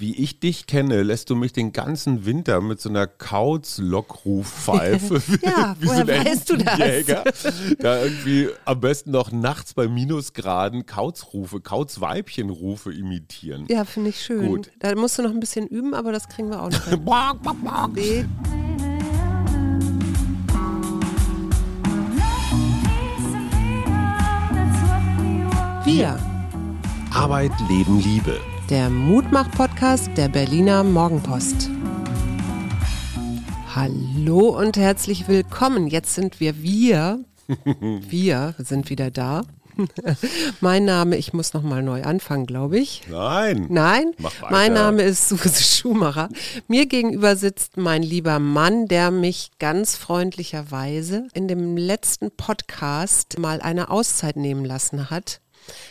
wie ich dich kenne, lässt du mich den ganzen Winter mit so einer Kauz-Lockrufpfeife ja, wie so woher ein weißt du das? Jäger, da irgendwie am besten noch nachts bei Minusgraden Kauzrufe, Kauzweibchenrufe imitieren. Ja, finde ich schön. Gut. Da musst du noch ein bisschen üben, aber das kriegen wir auch noch. Nee. Wir, Arbeit, Leben, Liebe. Der Mutmach-Podcast der Berliner Morgenpost. Hallo und herzlich willkommen. Jetzt sind wir wir. Wir sind wieder da. mein Name, ich muss noch mal neu anfangen, glaube ich. Nein. Nein, mein Name ist Suse Schumacher. Mir gegenüber sitzt mein lieber Mann, der mich ganz freundlicherweise in dem letzten Podcast mal eine Auszeit nehmen lassen hat.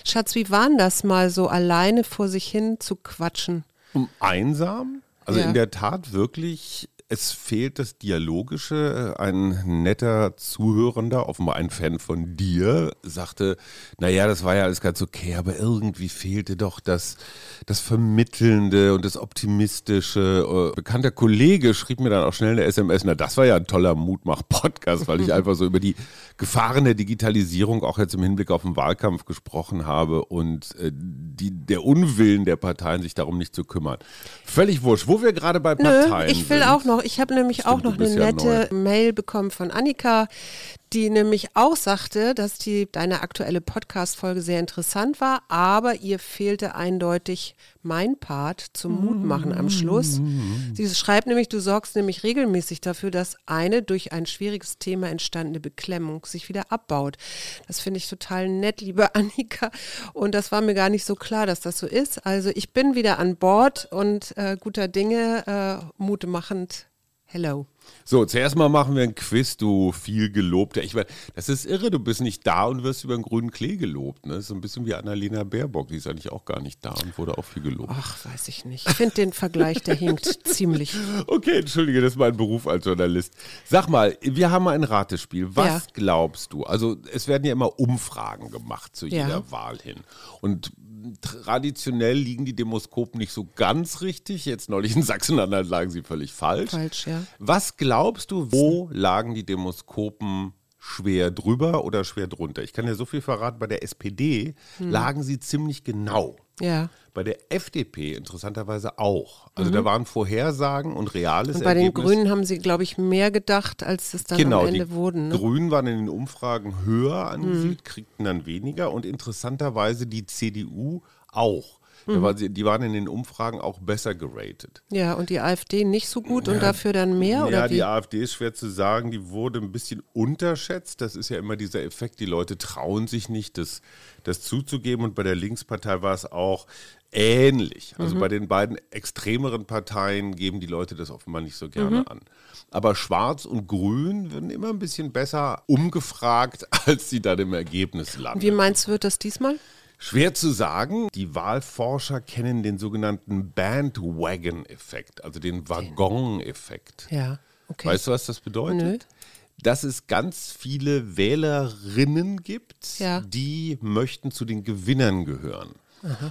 Schatz, wie war denn das mal so alleine vor sich hin zu quatschen? Um einsam? Also Ja. in der Tat wirklich, es fehlt das Dialogische. Ein netter Zuhörender, offenbar ein Fan von dir, sagte, naja, das war ja alles ganz okay, aber irgendwie fehlte doch das, das Vermittelnde und das Optimistische. Äh, Bekannter Kollege schrieb mir dann auch schnell eine SMS, na das war ja ein toller Mutmach-Podcast, weil ich einfach so über die Gefahren der Digitalisierung auch jetzt im Hinblick auf den Wahlkampf gesprochen habe und äh, die, der Unwillen der Parteien, sich darum nicht zu kümmern. Völlig wurscht, wo wir gerade bei Nö, Parteien ich will sind. auch noch, ich habe nämlich Stimmt, auch noch eine ja nette Mail bekommen von Annika, die nämlich auch sagte, dass die deine aktuelle Podcast-Folge sehr interessant war, aber ihr fehlte eindeutig mein Part zum Mutmachen am Schluss. Sie schreibt nämlich, du sorgst nämlich regelmäßig dafür, dass eine durch ein schwieriges Thema entstandene Beklemmung sich wieder abbaut. Das finde ich total nett, liebe Annika. Und das war mir gar nicht so klar, dass das so ist. Also ich bin wieder an Bord und äh, guter Dinge, äh, mutemachend. Hello. So, zuerst mal machen wir ein Quiz, du viel gelobter. Ich meine, das ist irre, du bist nicht da und wirst über den grünen Klee gelobt. Ne? So ein bisschen wie Annalena Baerbock, die ist eigentlich auch gar nicht da und wurde auch viel gelobt. Ach, weiß ich nicht. Ich finde den Vergleich, der hinkt ziemlich. Okay, entschuldige, das ist mein Beruf als Journalist. Sag mal, wir haben mal ein Ratespiel. Was Ja. glaubst du? Also, es werden ja immer Umfragen gemacht zu Ja. jeder Wahl hin. Und traditionell liegen die Demoskopen nicht so ganz richtig. Jetzt neulich in Sachsen-Anhalt lagen sie völlig falsch. Falsch, ja. Was glaubst du, wo lagen die Demoskopen schwer drüber oder schwer drunter? Ich kann dir so viel verraten, bei der SPD Hm. lagen sie ziemlich genau. Ja. Bei der FDP interessanterweise auch. Also da waren Vorhersagen und reales Mhm. Und bei den Ergebnis. Grünen haben sie, glaube ich, mehr gedacht, als es dann Genau, am Ende die wurden. Ne? Grünen waren in den Umfragen höher Mhm. angesiedelt, kriegten dann weniger und interessanterweise die CDU auch. Mhm. War sie, die waren in den Umfragen auch besser geratet. Ja, und die AfD nicht so gut und dafür dann mehr? Ja, oder die wie? AfD ist schwer zu sagen, die wurde ein bisschen unterschätzt. Das ist ja immer dieser Effekt, die Leute trauen sich nicht, das, das zuzugeben. Und bei der Linkspartei war es auch ähnlich. Also Mhm. bei den beiden extremeren Parteien geben die Leute das offenbar nicht so Mhm. gerne an. Aber Schwarz und Grün werden immer ein bisschen besser umgefragt, als sie dann im Ergebnis landen. Wie meinst du, wird das diesmal? Schwer zu sagen. Die Wahlforscher kennen den sogenannten Bandwagon-Effekt, also den Waggon-Effekt. Ja, okay. Weißt du, was das bedeutet? Nö. Dass es ganz viele Wählerinnen gibt, Ja. die möchten zu den Gewinnern gehören.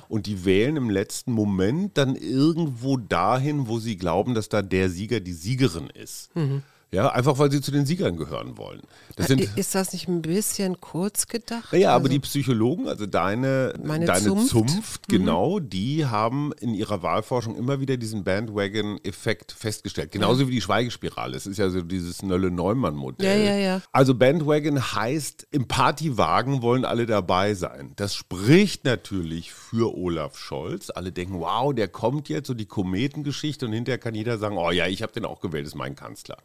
Und die wählen im letzten Moment dann irgendwo dahin, wo sie glauben, dass da der Sieger die Siegerin ist. Mhm. Ja, einfach weil sie zu den Siegern gehören wollen. Das sind, Äh, Ist das nicht ein bisschen kurz gedacht? aber Also- die Psychologen, also deine, Meine deine Zunft? Mhm. Zunft, genau, die haben in ihrer Wahlforschung immer wieder diesen Bandwagon-Effekt festgestellt. Genauso wie die Schweigespirale. Es ist ja so dieses Nölle-Neumann-Modell. Ja, ja, ja. Also Bandwagon heißt, im Partywagen wollen alle dabei sein. Das spricht natürlich für Olaf Scholz. Alle denken, wow, der kommt jetzt, so die Kometengeschichte und hinterher kann jeder sagen, oh ja, ich habe den auch gewählt, ist mein Kanzler.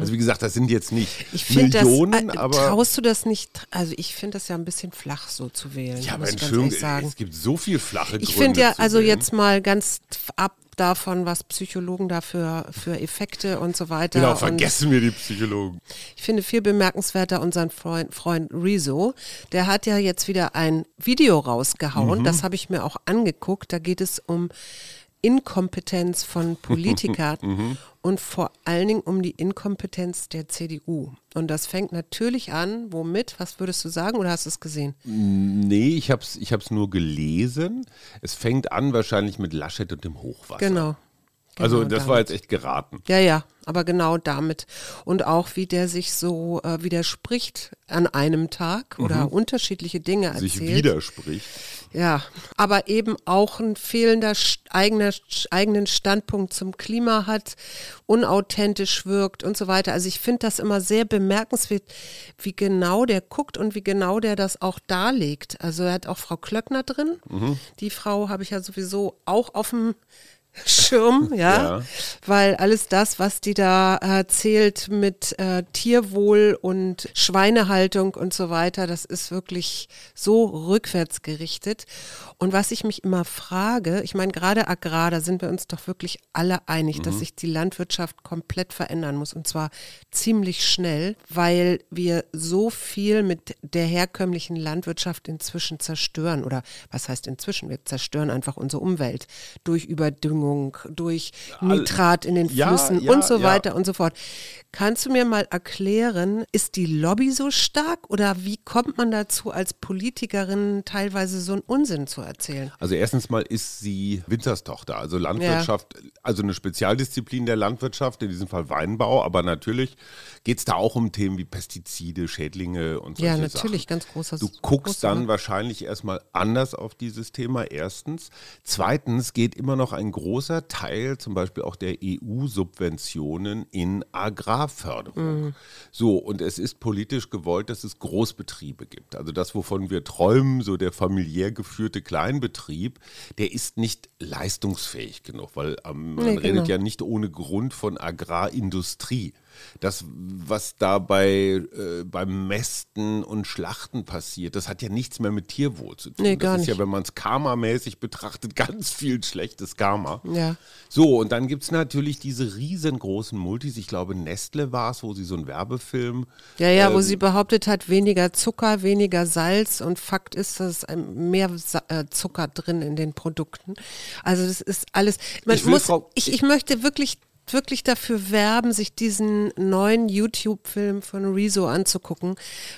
Also wie gesagt, das sind jetzt nicht Mhm. Ich Millionen, das, äh, aber... traust du das nicht, also ich finde das ja ein bisschen flach so zu wählen, Ja, aber ich Entschuldigung, es gibt so viel flache Ich Gründe finde ja, also wählen. jetzt mal ganz ab davon, was Psychologen da für, Effekte und so weiter. Genau, und vergessen wir die Psychologen. ich finde viel bemerkenswerter unseren Freund, Freund Rezo. Der hat ja jetzt wieder ein Video rausgehauen. Mhm. Das habe ich mir auch angeguckt. Da geht es um Inkompetenz von Politikern und vor allen Dingen um die Inkompetenz der CDU. Und das fängt natürlich an, womit? Was würdest du sagen oder hast du es gesehen? Nee, ich habe es ich hab's nur gelesen. Es fängt an wahrscheinlich mit Laschet und dem Hochwasser. Genau. Also Genau das war damit. jetzt echt geraten. Ja, ja, aber genau damit. Und auch wie der sich so äh, widerspricht an einem Tag oder unterschiedliche Dinge erzählt. Sich widerspricht. Ja, aber eben auch ein fehlender eigener, eigenen Standpunkt zum Klima hat, unauthentisch wirkt und so weiter. Also ich finde das immer sehr bemerkenswert, wie genau der guckt und wie genau der das auch darlegt. Also er hat auch Frau Klöckner drin. Die Frau habe ich ja sowieso auch auf dem Schirm, ja, Ja. weil alles das, was die da erzählt mit äh, Tierwohl und Schweinehaltung und so weiter, das ist wirklich so rückwärts gerichtet. Und was ich mich immer frage, ich meine, gerade Agrar, da sind wir uns doch wirklich alle einig, dass sich die Landwirtschaft komplett verändern muss und zwar ziemlich schnell, weil wir so viel mit der herkömmlichen Landwirtschaft inzwischen zerstören oder was heißt inzwischen? Wir zerstören einfach unsere Umwelt durch Überdüngung, durch Nitrat in den Ja, Flüssen ja, und so ja. weiter und so fort. Kannst du mir mal erklären, ist die Lobby so stark oder wie kommt man dazu, als Politikerin teilweise so einen Unsinn zu erzählen? Also erstens mal ist sie Winzerstochter, also Landwirtschaft, also eine Spezialdisziplin der Landwirtschaft, in diesem Fall Weinbau, aber natürlich geht es da auch um Themen wie Pestizide, Schädlinge und solche Ja, natürlich, Sachen. ganz großer Du guckst dann wahrscheinlich erstmal anders auf dieses Thema, erstens. Zweitens geht immer noch ein großer Teil zum Beispiel auch der EU-Subventionen in Agrarförderung. So, und es ist politisch gewollt, dass es Großbetriebe gibt. Also das, wovon wir träumen, so der familiär geführte Kleinbetrieb, der ist nicht leistungsfähig genug, weil ähm, man Nee, redet genau. ja nicht ohne Grund von Agrarindustrie. Das, was da bei, äh, beim Mästen und Schlachten passiert, das hat ja nichts mehr mit Tierwohl zu tun. Nee, das gar ist ja, nicht. wenn man es karmamäßig betrachtet, ganz viel schlechtes Karma. Ja. So, und dann gibt es natürlich diese riesengroßen Multis. Ich glaube, Nestle war es, wo sie so einen Werbefilm. Ja, ja, wo ähm, sie behauptet hat, weniger Zucker, weniger Salz und Fakt ist, dass ein- mehr äh, Zucker drin in den Produkten. Also das ist alles. Man Ich muss, Frau- ich, ich möchte wirklich wirklich dafür werben, sich diesen neuen YouTube-Film von Rezo anzugucken,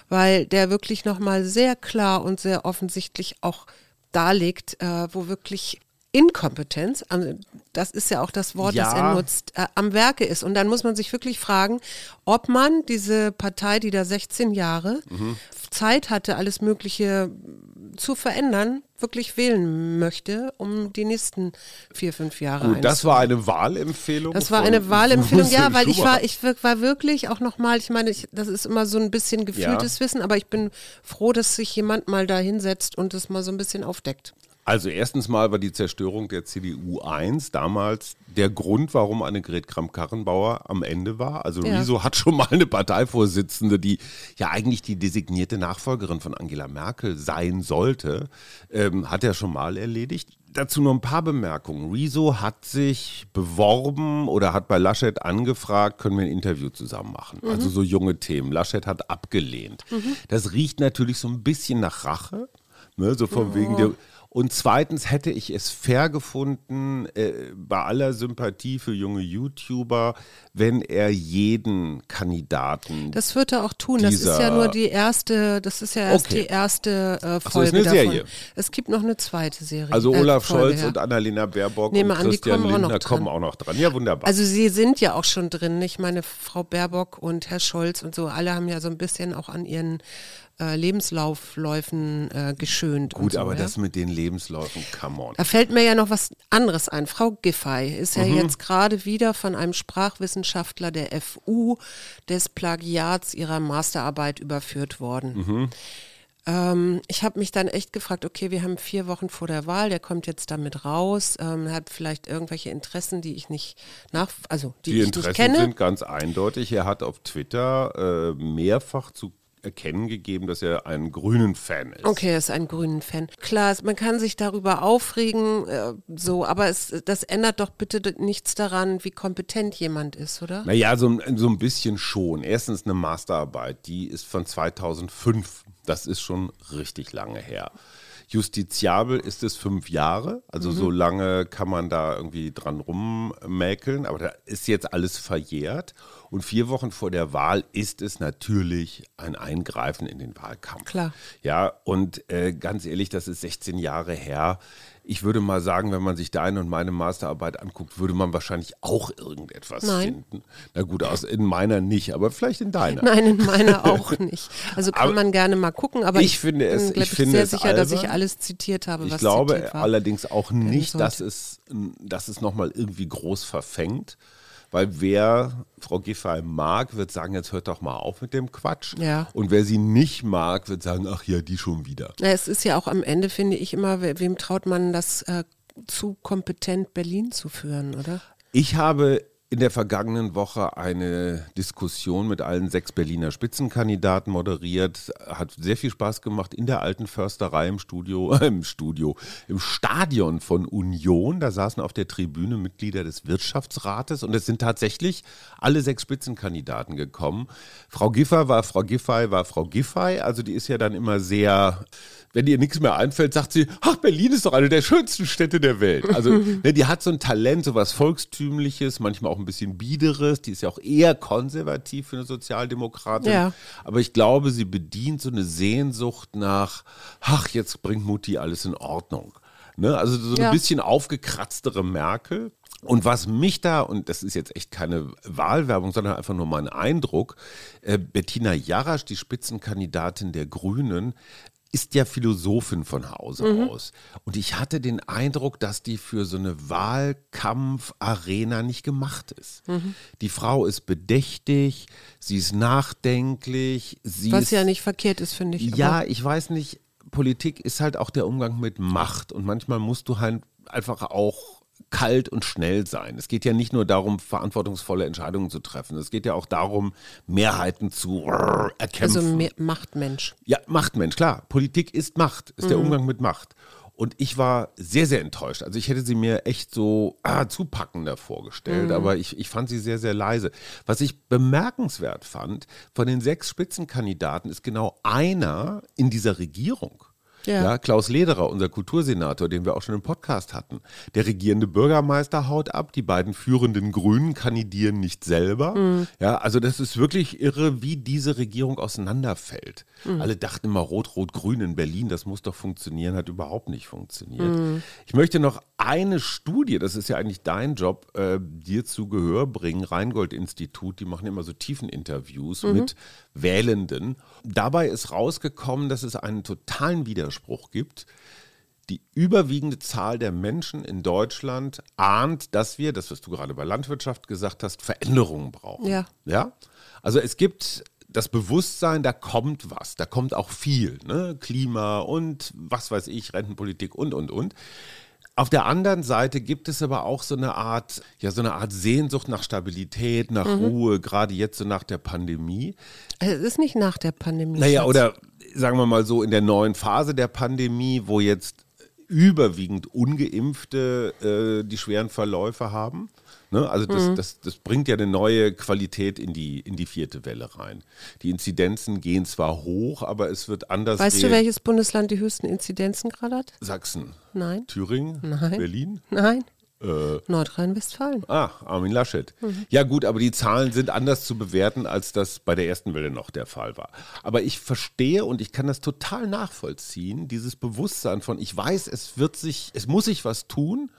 weil der wirklich nochmal sehr klar und sehr offensichtlich auch darlegt, äh, wo wirklich Inkompetenz, ähm, das ist ja auch das Wort, das Ja. er nutzt, äh, am Werke ist. Und dann muss man sich wirklich fragen, ob man diese Partei, die da 16 Jahre Zeit hatte, alles Mögliche zu verändern, wirklich wählen möchte, um die nächsten vier, fünf Jahre Gut, das war eine Wahlempfehlung. das war eine Wahlempfehlung, ja, weil ich war, ich war wirklich auch nochmal, ich meine, ich, das ist immer so ein bisschen gefühltes Wissen, aber ich bin froh, dass sich jemand mal da hinsetzt und das mal so ein bisschen aufdeckt. Also erstens mal war die Zerstörung der CDU 1 damals der Grund, warum Annegret Kramp-Karrenbauer am Ende war. Also Ja. Riso hat schon mal eine Parteivorsitzende, die ja eigentlich die designierte Nachfolgerin von Angela Merkel sein sollte, ähm, hat er schon mal erledigt. Dazu noch ein paar Bemerkungen. Riso hat sich beworben oder hat bei Laschet angefragt, können wir ein Interview zusammen machen. Also so junge Themen. Laschet hat abgelehnt. Das riecht natürlich so ein bisschen nach Rache. Ne, so von wegen der. Und zweitens hätte ich es fair gefunden, äh, bei aller Sympathie für junge YouTuber, wenn er jeden Kandidaten. Das wird er auch tun. Das ist ja nur die erste, das ist ja erst Okay. die erste äh, so, ist Folge eine davon. Serie. Es gibt noch eine zweite Serie. also äh, Olaf Folge, Scholz ja. und Annalena Baerbock Nehme und an, die Christian kommen auch noch Lindner dran. kommen auch noch dran. Ja, wunderbar. Also sie sind ja auch schon drin. Ich meine, Frau Baerbock und Herr Scholz und so, alle haben ja so ein bisschen auch an ihren äh, Lebenslaufläufen äh, geschönt. und Gut, so, aber ja? das mit den Lebensläufen, come on. Da fällt mir ja noch was anderes ein. Frau Giffey ist Mhm. ja jetzt gerade wieder von einem Sprachwissenschaftler der FU des Plagiats ihrer Masterarbeit überführt worden. Mhm. Ähm, ich habe mich dann echt gefragt, okay, wir haben vier Wochen vor der Wahl, der kommt jetzt damit raus, ähm, hat vielleicht irgendwelche Interessen, die ich nicht nach, also die, Die ich nicht Interessen kenne. sind ganz eindeutig. Er hat auf Twitter äh, mehrfach zu erkennen gegeben, dass er ein grünen Fan ist. Okay, er ist ein grünen Fan. Klar, man kann sich darüber aufregen, äh, so, aber es, das ändert doch bitte nichts daran, wie kompetent jemand ist, oder? Naja, so, so ein bisschen schon. Erstens eine Masterarbeit, die ist von 2005. Das ist schon richtig lange her. Justiziabel ist es fünf Jahre, also so lange kann man da irgendwie dran rummäkeln, aber da ist jetzt alles verjährt. Und vier Wochen vor der Wahl ist es natürlich ein Eingreifen in den Wahlkampf. Klar. Ja, und äh, ganz ehrlich, das ist 16 Jahre her. Ich würde mal sagen, wenn man sich deine und meine Masterarbeit anguckt, würde man wahrscheinlich auch irgendetwas Nein. finden. Na gut, aus, in meiner nicht, aber vielleicht in deiner. Nein, in meiner auch nicht. Also kann Aber man gerne mal gucken, aber ich finde es- bin, ich ich, finde sehr es sicher, dass ich albern. alles zitiert habe, Ich was glaube zitiert war. allerdings auch nicht, dass es, dass es nochmal irgendwie groß verfängt. Weil wer Frau Giffey mag, wird sagen, jetzt hört doch mal auf mit dem Quatsch. Ja. Und wer sie nicht mag, wird sagen, ach ja, die schon wieder. Na, es ist ja auch am Ende, finde ich immer, we- wem traut man das äh, zu kompetent Berlin zu führen, oder? Ich habe in der vergangenen Woche eine Diskussion mit allen sechs Berliner Spitzenkandidaten moderiert. Hat sehr viel Spaß gemacht in der alten Försterei im Studio, äh, im Studio, im Stadion von Union. Da saßen auf der Tribüne Mitglieder des Wirtschaftsrates und es sind tatsächlich alle sechs Spitzenkandidaten gekommen. Frau Giffey war Frau Giffey, war Frau Giffey. Also die ist ja dann immer sehr wenn ihr nichts mehr einfällt, sagt sie, ach, Berlin ist doch eine der schönsten Städte der Welt. Also ne, die hat so ein Talent, so was Volkstümliches, manchmal auch ein bisschen Biederes. Die ist ja auch eher konservativ für eine Sozialdemokratin. Ja. Aber ich glaube, sie bedient so eine Sehnsucht nach, ach, jetzt bringt Mutti alles in Ordnung. Ne? Also so ein Ja. bisschen aufgekratztere Merkel. Und was mich da, und das ist jetzt echt keine Wahlwerbung, sondern einfach nur mein Eindruck, äh, Bettina Jarasch, die Spitzenkandidatin der Grünen, ist ja Philosophin von Hause aus. Und ich hatte den Eindruck, dass die für so eine Wahlkampf-Arena nicht gemacht ist. Die Frau ist bedächtig, sie ist nachdenklich, sie Was ist ja nicht verkehrt ist, finde ich. ja, ich weiß nicht, Politik ist halt auch der Umgang mit Macht und manchmal musst du halt einfach auch kalt und schnell sein. Es geht ja nicht nur darum, verantwortungsvolle Entscheidungen zu treffen. Es geht ja auch darum, Mehrheiten zu erkämpfen. also mehr Machtmensch. Ja, Machtmensch, klar. Politik ist Macht, ist der Umgang mit Macht. Und ich war sehr, sehr enttäuscht. Also ich hätte sie mir echt so ah, zupackender vorgestellt, aber ich, ich fand sie sehr, sehr leise. Was ich bemerkenswert fand, von den sechs Spitzenkandidaten ist genau einer in dieser Regierung. Ja. Klaus Lederer, unser Kultursenator, den wir auch schon im Podcast hatten. Der regierende Bürgermeister haut ab, die beiden führenden Grünen kandidieren nicht selber. Ja, also das ist wirklich irre, wie diese Regierung auseinanderfällt. Alle dachten immer Rot-Rot-Grün in Berlin, das muss doch funktionieren, hat überhaupt nicht funktioniert. Ich möchte noch eine Studie, das ist ja eigentlich dein Job, äh, dir zu Gehör bringen, Rheingold-Institut, die machen immer so Tiefeninterviews mit Wählenden. Dabei ist rausgekommen, dass es einen totalen Widerspruch gibt. Die überwiegende Zahl der Menschen in Deutschland ahnt, dass wir, das was du gerade bei Landwirtschaft gesagt hast, Veränderungen brauchen. Ja. Ja? Also es gibt das Bewusstsein, da kommt was, da kommt auch viel, ne? Klima und was weiß ich, Rentenpolitik und und und. Auf der anderen Seite gibt es aber auch so eine Art, ja, so eine Art Sehnsucht nach Stabilität, nach Ruhe, gerade jetzt so nach der Pandemie. Es ist nicht nach der Pandemie. Naja, Schatz. oder sagen wir mal so in der neuen Phase der Pandemie, wo jetzt überwiegend ungeimpfte äh, die schweren Verläufe haben. Ne? Also das, das, das bringt ja eine neue Qualität in die, in die vierte Welle rein. Die Inzidenzen gehen zwar hoch, aber es wird anders. Weißt du, welches Bundesland die höchsten Inzidenzen gerade hat? Sachsen, Nein. Thüringen, Nein. Berlin. Nein. Äh, Nordrhein-Westfalen. Ah, Armin Laschet. Mhm. Ja gut, aber die Zahlen sind anders zu bewerten, als das bei der ersten Welle noch der Fall war. Aber ich verstehe und ich kann das total nachvollziehen, dieses Bewusstsein von, ich weiß, es wird sich, es muss sich was tun,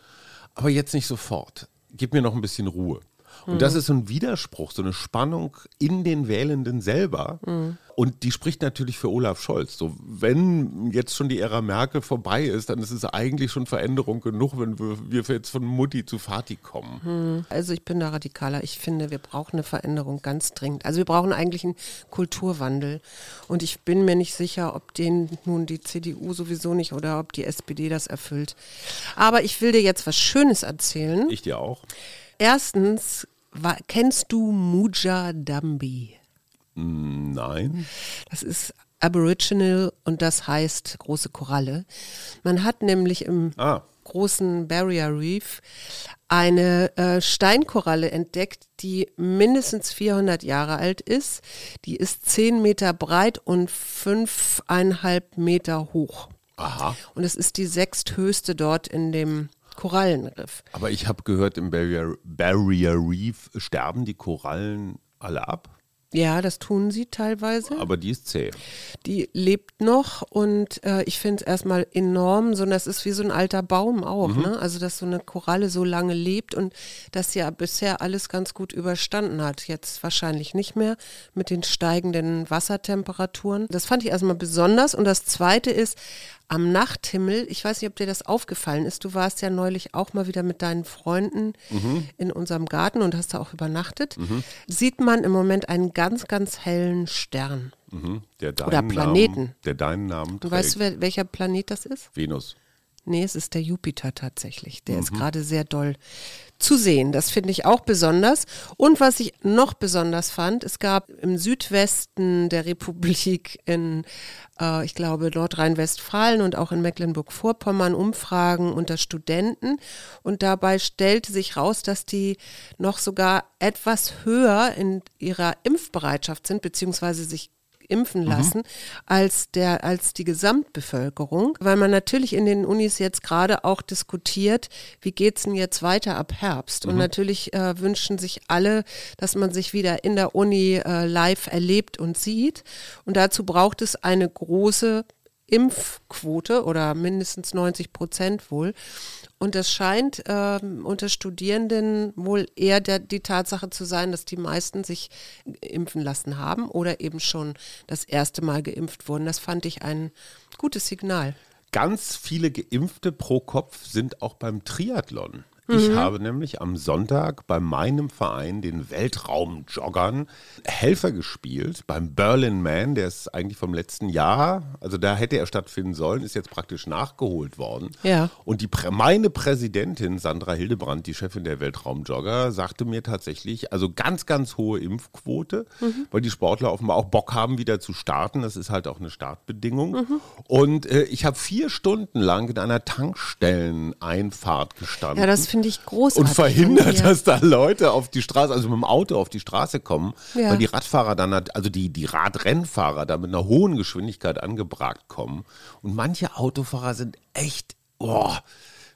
aber jetzt nicht sofort. Gib mir noch ein bisschen Ruhe. Und Mhm. das ist so ein Widerspruch, so eine Spannung in den Wählenden selber. Mhm. Und die spricht natürlich für Olaf Scholz. So, wenn jetzt schon die Ära Merkel vorbei ist, dann ist es eigentlich schon Veränderung genug, wenn wir, wir jetzt von Mutti zu Vati kommen. Also ich bin da radikaler. Ich finde, wir brauchen eine Veränderung ganz dringend. Also wir brauchen eigentlich einen Kulturwandel. Und ich bin mir nicht sicher, ob den nun die CDU sowieso nicht oder ob die SPD das erfüllt. Aber ich will dir jetzt was Schönes erzählen. Ich dir auch. Erstens, kennst du Muja Dambi? Nein. Das ist Aboriginal und das heißt große Koralle. Man hat nämlich im Ah. großen Barrier Reef eine äh, Steinkoralle entdeckt, die mindestens 400 Jahre alt ist. Die ist 10 Meter breit und 5,5 Meter hoch. Aha. Und es ist die sechsthöchste dort in dem Korallenriff. Aber ich habe gehört, im Barrier, Barrier Reef sterben die Korallen alle ab. Ja, das tun sie teilweise. Aber die ist zäh. Die lebt noch und äh, ich finde es erstmal enorm, so das ist wie so ein alter Baum auch, Mhm. ne? Also dass so eine Koralle so lange lebt und das ja bisher alles ganz gut überstanden hat. Jetzt wahrscheinlich nicht mehr mit den steigenden Wassertemperaturen. Das fand ich erstmal besonders. Und das zweite ist, am Nachthimmel, ich weiß nicht, ob dir das aufgefallen ist, du warst ja neulich auch mal wieder mit deinen Freunden Mhm. in unserem Garten und hast da auch übernachtet, sieht man im Moment einen ganz, ganz hellen Stern. Mhm. Der deinen Oder Planeten. Namen, der deinen Namen Und trägt. weißt du, wer, welcher Planet das ist? Venus. Nee, es ist der Jupiter tatsächlich. Der Mhm. ist gerade sehr doll zu sehen. Das finde ich auch besonders. Und was ich noch besonders fand, es gab im Südwesten der Republik in, äh, ich glaube, Nordrhein-Westfalen und auch in Mecklenburg-Vorpommern Umfragen unter Studenten. Und dabei stellte sich raus, dass die noch sogar etwas höher in ihrer Impfbereitschaft sind, beziehungsweise sich impfen lassen als der als die Gesamtbevölkerung, weil man natürlich in den Unis jetzt gerade auch diskutiert, wie geht's denn jetzt weiter ab Herbst? Und natürlich äh, wünschen sich alle, dass man sich wieder in der Uni äh, live erlebt und sieht. Und dazu braucht es eine große Impfquote oder mindestens 90 Prozent wohl. Und das scheint ähm, unter Studierenden wohl eher der, die Tatsache zu sein, dass die meisten sich impfen lassen haben oder eben schon das erste Mal geimpft wurden. Das fand ich ein gutes Signal. Ganz viele Geimpfte pro Kopf sind auch beim Triathlon. Mhm. Ich habe nämlich am Sonntag bei meinem Verein, den Weltraumjoggern, Helfer gespielt beim Berlin Man, der ist eigentlich vom letzten Jahr, also da hätte er stattfinden sollen, ist jetzt praktisch nachgeholt worden. Ja. Und die, meine Präsidentin Sandra Hildebrand, die Chefin der Weltraumjogger, sagte mir tatsächlich, also ganz, ganz hohe Impfquote, weil die Sportler offenbar auch Bock haben, wieder zu starten. Das ist halt auch eine Startbedingung. Und äh, ich habe vier Stunden lang in einer Tankstelleneinfahrt gestanden Ja, das finde ich großartig. und verhindert, dass da Leute auf die Straße, also mit dem Auto auf die Straße kommen, Ja. weil die Radfahrer dann, also die, die Radrennfahrer da mit einer hohen Geschwindigkeit angebragt kommen. Und manche Autofahrer sind echt, oh,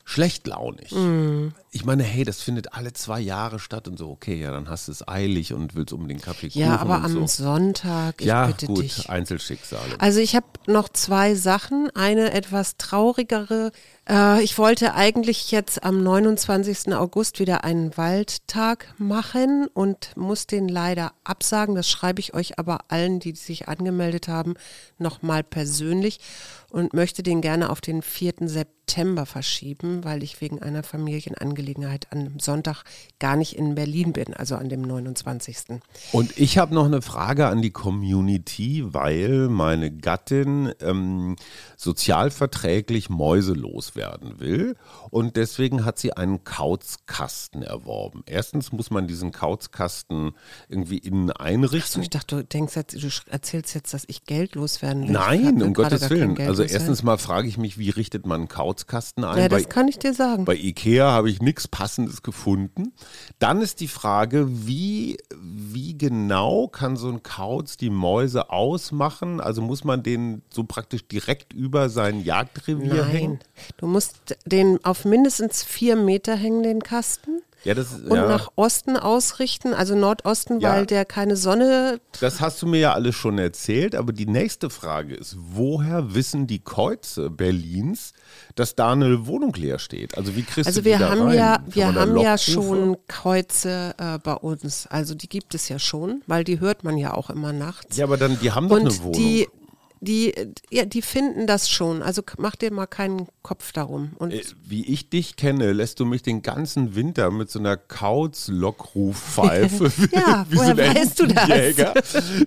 schlechtlaunig. Mhm. Ich meine, hey, das findet alle zwei Jahre statt und so, okay, ja, dann hast du es eilig und willst unbedingt Kaffee Kuchen Ja, aber am so. Sonntag, ich ja, bitte gut, dich. Einzelschicksale. Also ich habe noch zwei Sachen. Eine etwas traurigere. Äh, ich wollte eigentlich jetzt am 29. August wieder einen Waldtag machen und muss den leider absagen. Das schreibe ich euch aber allen, die sich angemeldet haben, nochmal persönlich und möchte den gerne auf den 4. September verschieben, weil ich wegen einer Familienangelegenheit an dem Sonntag gar nicht in Berlin bin, also an dem 29. Und ich habe noch eine Frage an die Community, weil meine Gattin ähm, sozialverträglich Loswerden will. Und deswegen hat sie einen Kauzkasten erworben. Erstens muss man diesen Kauzkasten irgendwie innen einrichten. ich dachte, du denkst jetzt, du erzählst jetzt, dass ich Geld loswerden will. Nein, um Gottes Willen. Also erstens mal frage ich mich, wie richtet man einen Kauzkasten ein? Ja, das Bei- kann ich dir sagen. Bei Ikea habe ich nichts Passendes gefunden. Dann ist die Frage, wie, wie genau kann so ein Kauz die Mäuse ausmachen? Also muss man den so praktisch direkt über sein Jagdrevier hängen? Du musst den auf mindestens vier Meter hängen, den Kasten. Ja, das, Und ja, nach Osten ausrichten, also Nordosten, Ja. weil der keine Sonne. das hast du mir ja alles schon erzählt. Aber die nächste Frage ist, woher wissen die Käuze Berlins, dass da eine Wohnung leer steht? Also wie kriegst Also du die wir da haben rein? ja, Kann wir da haben ja schon Kreuze äh, bei uns. Also die gibt es ja schon, weil die hört man ja auch immer nachts. Ja, aber dann, die haben doch eine Und Wohnung. die, die, ja, die finden das schon. Also mach dir mal keinen Kopf darum. Und Äh, Wie ich dich kenne, lässt du mich den ganzen Winter mit so einer Kauz-Lockrufpfeife Ja, wie so woher ein weißt du das? Entenjäger,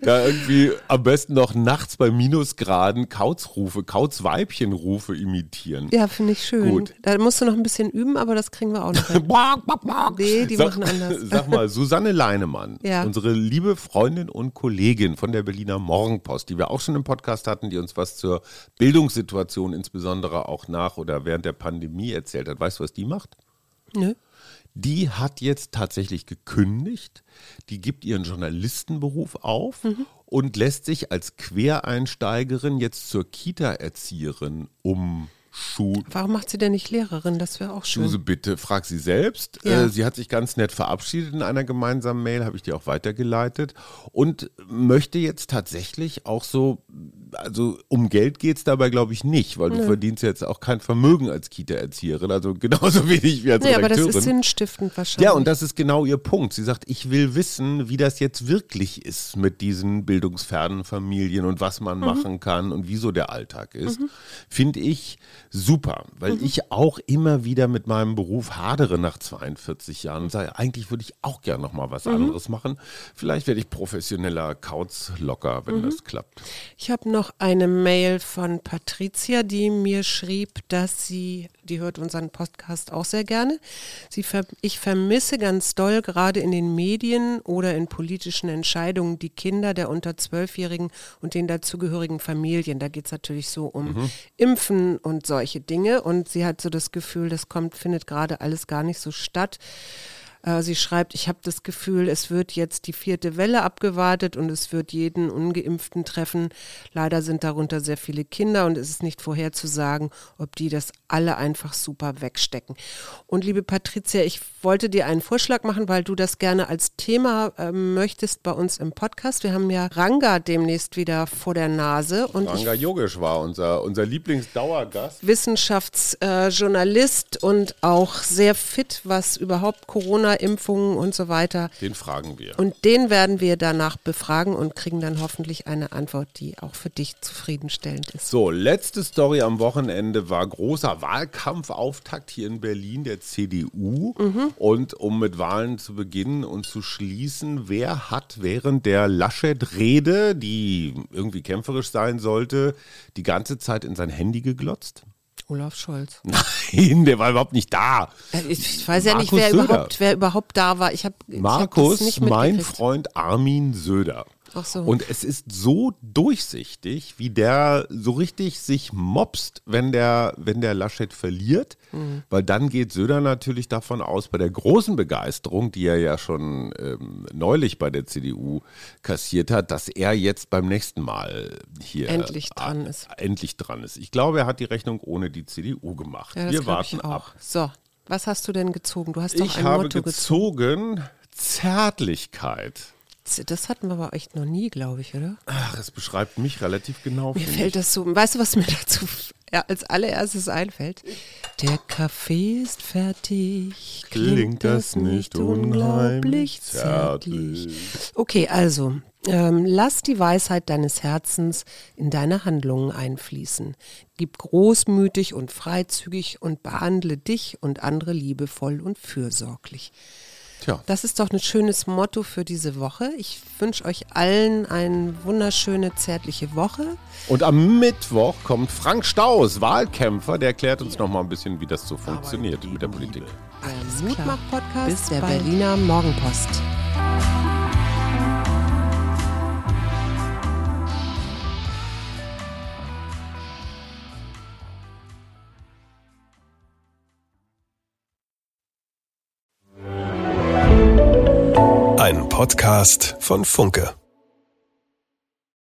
da irgendwie am besten noch nachts bei Minusgraden Kauzrufe, Kauzweibchenrufe imitieren. ja, finde ich schön. Gut. Da musst du noch ein bisschen üben, aber das kriegen wir auch noch hin. Nee, die sag, machen anders. Sag mal, Susanne Leinemann, Ja. unsere liebe Freundin und Kollegin von der Berliner Morgenpost, die wir auch schon im Podcast hatten, die uns was zur Bildungssituation insbesondere auch nach oder während der Pandemie erzählt hat. Weißt du, was die macht? Nö. die hat jetzt tatsächlich gekündigt. Die gibt ihren Journalistenberuf auf Mhm. und lässt sich als Quereinsteigerin jetzt zur Kita-Erzieherin umschulen. Warum macht sie denn nicht Lehrerin? Das wäre auch schön. Suse, bitte, frag sie selbst. Ja. Äh, sie hat sich ganz nett verabschiedet in einer gemeinsamen Mail, habe ich dir auch weitergeleitet. Und möchte jetzt tatsächlich auch so, also um Geld geht es dabei, glaube ich, nicht, weil du verdienst jetzt auch kein Vermögen als Kita-Erzieherin, also genauso wenig wie als Nee, aber das Redakteurin. ist sinnstiftend wahrscheinlich. Ja, und das ist genau ihr Punkt. Sie sagt, ich will wissen, wie das jetzt wirklich ist mit diesen bildungsfernen Familien und was man machen kann und wieso der Alltag ist. Finde ich super, weil ich auch immer wieder mit meinem Beruf hadere nach 42 Jahren und sage, eigentlich würde ich auch gerne noch mal was anderes machen. Vielleicht werde ich professioneller Couchlocker, wenn das klappt. Ich habe noch eine Mail von Patricia, die mir schrieb, dass sie, die hört unseren Podcast auch sehr gerne. Sie ver, ich vermisse ganz doll gerade in den Medien oder in politischen Entscheidungen die Kinder der unter Zwölfjährigen und den dazugehörigen Familien. Da geht es natürlich so um Impfen und solche Dinge. Und sie hat so das Gefühl, das kommt, findet gerade alles gar nicht so statt. Äh, Sie schreibt, ich habe das Gefühl, es wird jetzt die vierte Welle abgewartet und es wird jeden ungeimpften treffen. Leider sind darunter sehr viele Kinder und es ist nicht vorherzusagen, ob die das alle einfach super wegstecken. Und liebe Patricia, ich wollte dir einen Vorschlag machen, weil du das gerne als Thema äh, möchtest bei uns im Podcast. Wir haben ja Ranga demnächst wieder vor der Nase und Ranga Yogesh war unser, unser Lieblingsdauergast. Wissenschaftsjournalist und auch sehr fit, was überhaupt Corona-Impfungen und so weiter. Den fragen wir. Und den werden wir danach befragen und kriegen dann hoffentlich eine Antwort, die auch für dich zufriedenstellend ist. So, letzte Story am Wochenende war großer Wahlkampfauftakt hier in Berlin der CDU. Und um mit Wahlen zu beginnen und zu schließen, wer hat während der Laschet-Rede, die irgendwie kämpferisch sein sollte, die ganze Zeit in sein Handy geglotzt? Olaf Scholz. Nein, der war überhaupt nicht da. Äh, Ich, ich weiß ja nicht, Markus wer überhaupt, wer überhaupt da war. Ich habe Markus, nicht mein mitgekriegt. Freund Armin Söder. Ach so. Und es ist so durchsichtig, wie der so richtig sich mopst, wenn der, wenn der Laschet verliert. Mhm. Weil dann geht Söder natürlich davon aus, bei der großen Begeisterung, die er ja schon ähm, neulich bei der CDU kassiert hat, dass er jetzt beim nächsten Mal hier Endlich äh, dran ist. Endlich dran ist. Ich glaube, er hat die Rechnung ohne die CDU gemacht. Ja, das Wir warten ab. So, was hast du denn gezogen? Du hast doch Ich ein habe Motto gezogen. gezogen Zärtlichkeit. Das hatten wir aber echt noch nie, glaube ich, oder? Ach, es beschreibt mich relativ genau. Mir finde ich. fällt das so, weißt du, was mir dazu als allererstes einfällt? Der Kaffee ist fertig. Klingt das nicht unheimlich zärtlich? Okay, also, ähm, lass die Weisheit deines Herzens in deine Handlungen einfließen. Gib großmütig und freizügig und behandle dich und andere liebevoll und fürsorglich. Tja, Das ist doch ein schönes Motto für diese Woche. Ich wünsche euch allen eine wunderschöne, zärtliche Woche. und am Mittwoch kommt Frank Staus, Wahlkämpfer, der erklärt uns noch mal ein bisschen, wie das so funktioniert mit der Politik. Der Mutmach-Podcast Bis der bald. Berliner Morgenpost. Podcast von Funke.